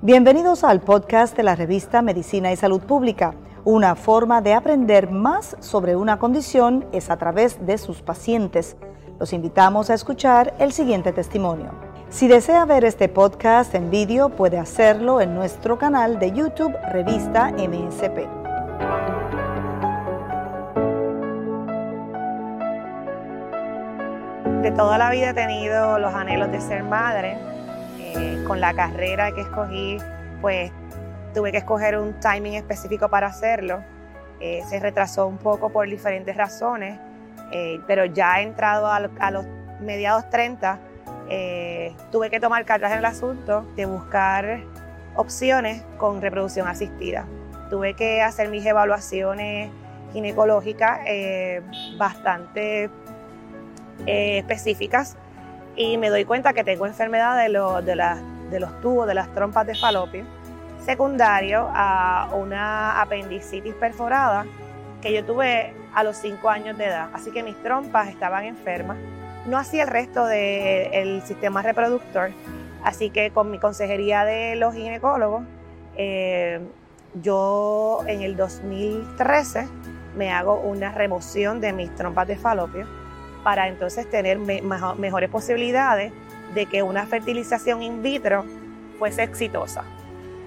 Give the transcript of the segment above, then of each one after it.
Bienvenidos al podcast de la revista Medicina y Salud Pública. Una forma de aprender más sobre una condición es a través de sus pacientes. Los invitamos a escuchar el siguiente testimonio. Si desea ver este podcast en vídeo, puede hacerlo en nuestro canal de YouTube Revista MSP. De toda la vida he tenido los anhelos de ser madre eh, con la carrera que escogí, pues tuve que escoger un timing específico para hacerlo. Eh, se retrasó un poco por diferentes razones, eh, pero ya he entrado a, los mediados 30, tuve que tomar cartas en el asunto de buscar opciones con reproducción asistida. Tuve que hacer mis evaluaciones ginecológicas bastante específicas y me doy cuenta que tengo enfermedad de, de, los tubos, de las trompas de falopio, secundario a una apendicitis perforada que yo tuve a los 5 años de edad. Así que mis trompas estaban enfermas. No hacía el resto del sistema reproductor. Así que con mi consejería de los ginecólogos, eh, yo en el 2013 me hago una remoción de mis trompas de falopio para entonces tener mejores posibilidades de que una fertilización in vitro fuese exitosa.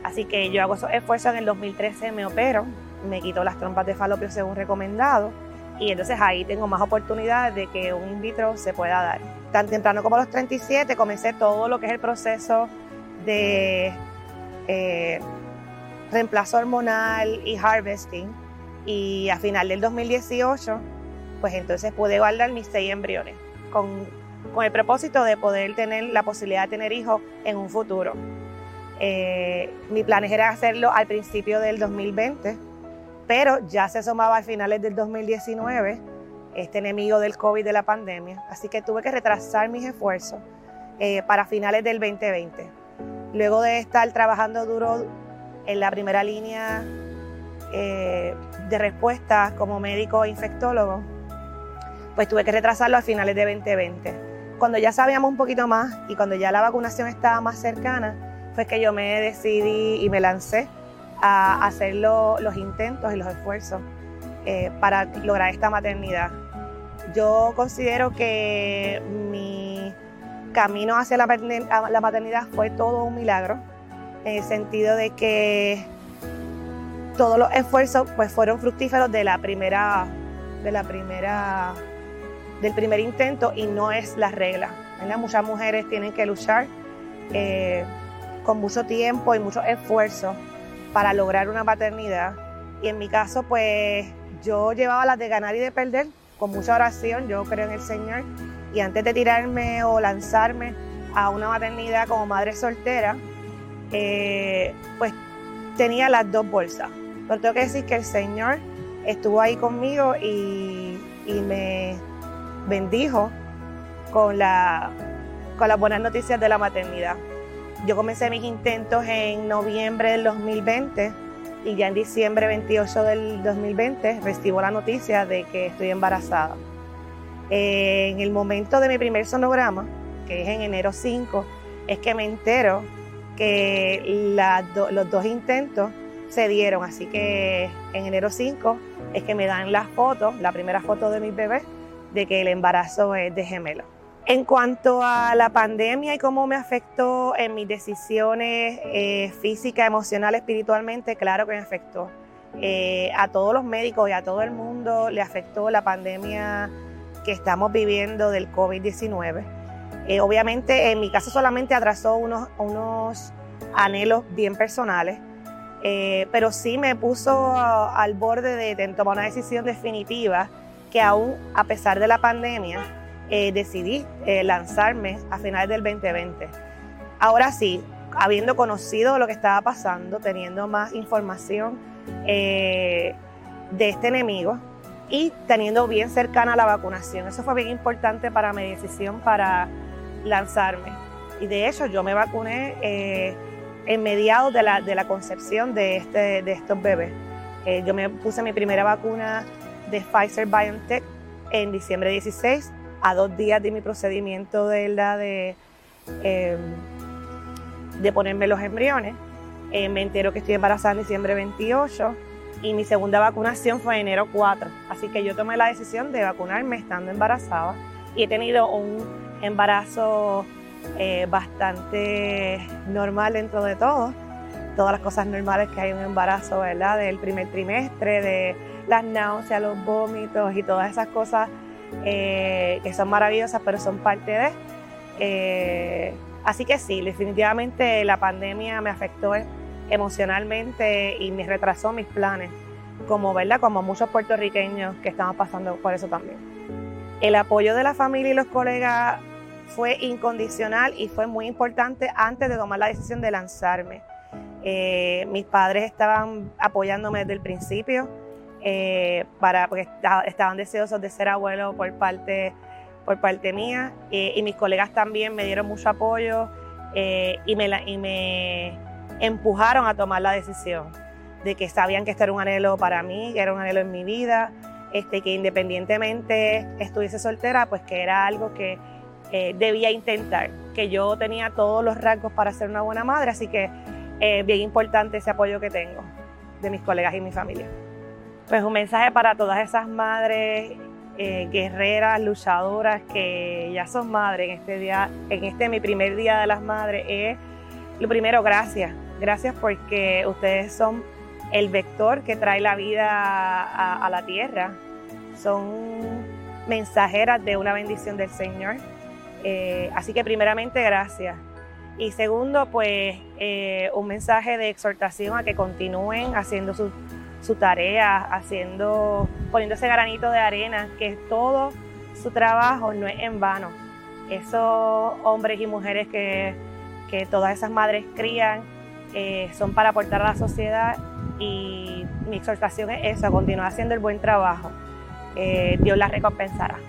Así que yo hago esos esfuerzos en el 2013, me opero, me quito las trompas de falopio según recomendado y entonces ahí tengo más oportunidades de que un in vitro se pueda dar. Tan temprano como los 37 comencé todo lo que es el proceso de eh, reemplazo hormonal y harvesting y a final del 2018 pues entonces pude guardar mis seis embriones con, el propósito de poder tener la posibilidad de tener hijos en un futuro. Eh, mi plan era hacerlo al principio del 2020, pero ya se asomaba a finales del 2019 este enemigo del COVID de la pandemia, así que tuve que retrasar mis esfuerzos eh, para finales del 2020. Luego de estar trabajando duro en la primera línea eh, de respuesta como médico infectólogo, pues tuve que retrasarlo a finales de 2020. Cuando ya sabíamos un poquito más y cuando ya la vacunación estaba más cercana, fue que yo me decidí y me lancé a hacer los intentos y los esfuerzos eh, para lograr esta maternidad. Yo considero que mi camino hacia la, la maternidad fue todo un milagro, en el sentido de que todos los esfuerzos pues, fueron fructíferos de la primera, de la primera del primer intento y no es la regla. Muchas mujeres tienen que luchar eh, con mucho tiempo y mucho esfuerzo para lograr una maternidad. Y en mi caso, pues yo llevaba las de ganar y de perder con mucha oración, yo creo en el Señor. Y antes de tirarme o lanzarme a una maternidad como madre soltera, eh, pues tenía las dos bolsas. Pero tengo que decir que el Señor estuvo ahí conmigo y me bendijo con, la, con las buenas noticias de la maternidad. Yo comencé mis intentos en noviembre del 2020 y ya en diciembre 28 del 2020 recibo la noticia de que estoy embarazada. En el momento de mi primer sonograma, que es en enero 5, es que me entero que los dos intentos se dieron. Así que en enero 5 es que me dan las fotos, la primera foto de mi bebé de que el embarazo es de gemelo. En cuanto a la pandemia y cómo me afectó en mis decisiones eh, físicas, emocionales, espiritualmente, claro que me afectó. Eh, a todos los médicos y a todo el mundo le afectó la pandemia que estamos viviendo del COVID-19. Eh, obviamente en mi caso solamente atrasó unos, unos anhelos bien personales, pero sí me puso al borde de tomar una decisión definitiva aún a pesar de la pandemia eh, decidí eh, lanzarme a finales del 2020. Ahora sí, habiendo conocido lo que estaba pasando, teniendo más información eh, de este enemigo y teniendo bien cercana la vacunación. Eso fue bien importante para mi decisión para lanzarme. Y de hecho yo me vacuné en mediados de la, concepción este, de estos bebés. yo me puse mi primera vacuna de Pfizer BioNTech en diciembre 16 a dos días de mi procedimiento de, la de, em, de ponerme los embriones. Eh, me entero que estoy embarazada en diciembre 28 y mi segunda vacunación fue en enero 4. Así que yo tomé la decisión de vacunarme estando embarazada y he tenido un embarazo eh, bastante normal dentro de todo. Todas las cosas normales que hay en un embarazo, ¿verdad? Del primer trimestre, de las náuseas, los vómitos y todas esas cosas eh, que son maravillosas, pero son parte de. Eh, así que sí, definitivamente la pandemia me afectó emocionalmente y me retrasó mis planes, como, ¿verdad? como muchos puertorriqueños que estamos pasando por eso también. El apoyo de la familia y los colegas fue incondicional y fue muy importante antes de tomar la decisión de lanzarme. Eh, mis padres estaban apoyándome desde el principio, eh, para, porque estaban deseosos de ser abuelo por parte, por parte mía eh, y mis colegas también me dieron mucho apoyo y, me y me empujaron a tomar la decisión de que sabían que esto era un anhelo para mí, que era un anhelo en mi vida, este, que independientemente estuviese soltera, pues que era algo que eh, debía intentar, que yo tenía todos los rasgos para ser una buena madre, así que es bien importante ese apoyo que tengo de mis colegas y mi familia. Pues un mensaje para todas esas madres eh, guerreras, luchadoras que ya son madres en este día, en este mi primer día de las madres, es lo primero, gracias. Gracias porque ustedes son el vector que trae la vida a la tierra. Son mensajeras de una bendición del Señor. Eh, así que primeramente gracias. Y segundo, pues eh, un mensaje de exhortación a que continúen haciendo su, tarea, haciendo, poniendo ese granito de arena, que todo su trabajo no es en vano. Esos hombres y mujeres que, todas esas madres crían eh, son para aportar a la sociedad y mi exhortación es eso, continuar haciendo el buen trabajo. Dios las recompensará.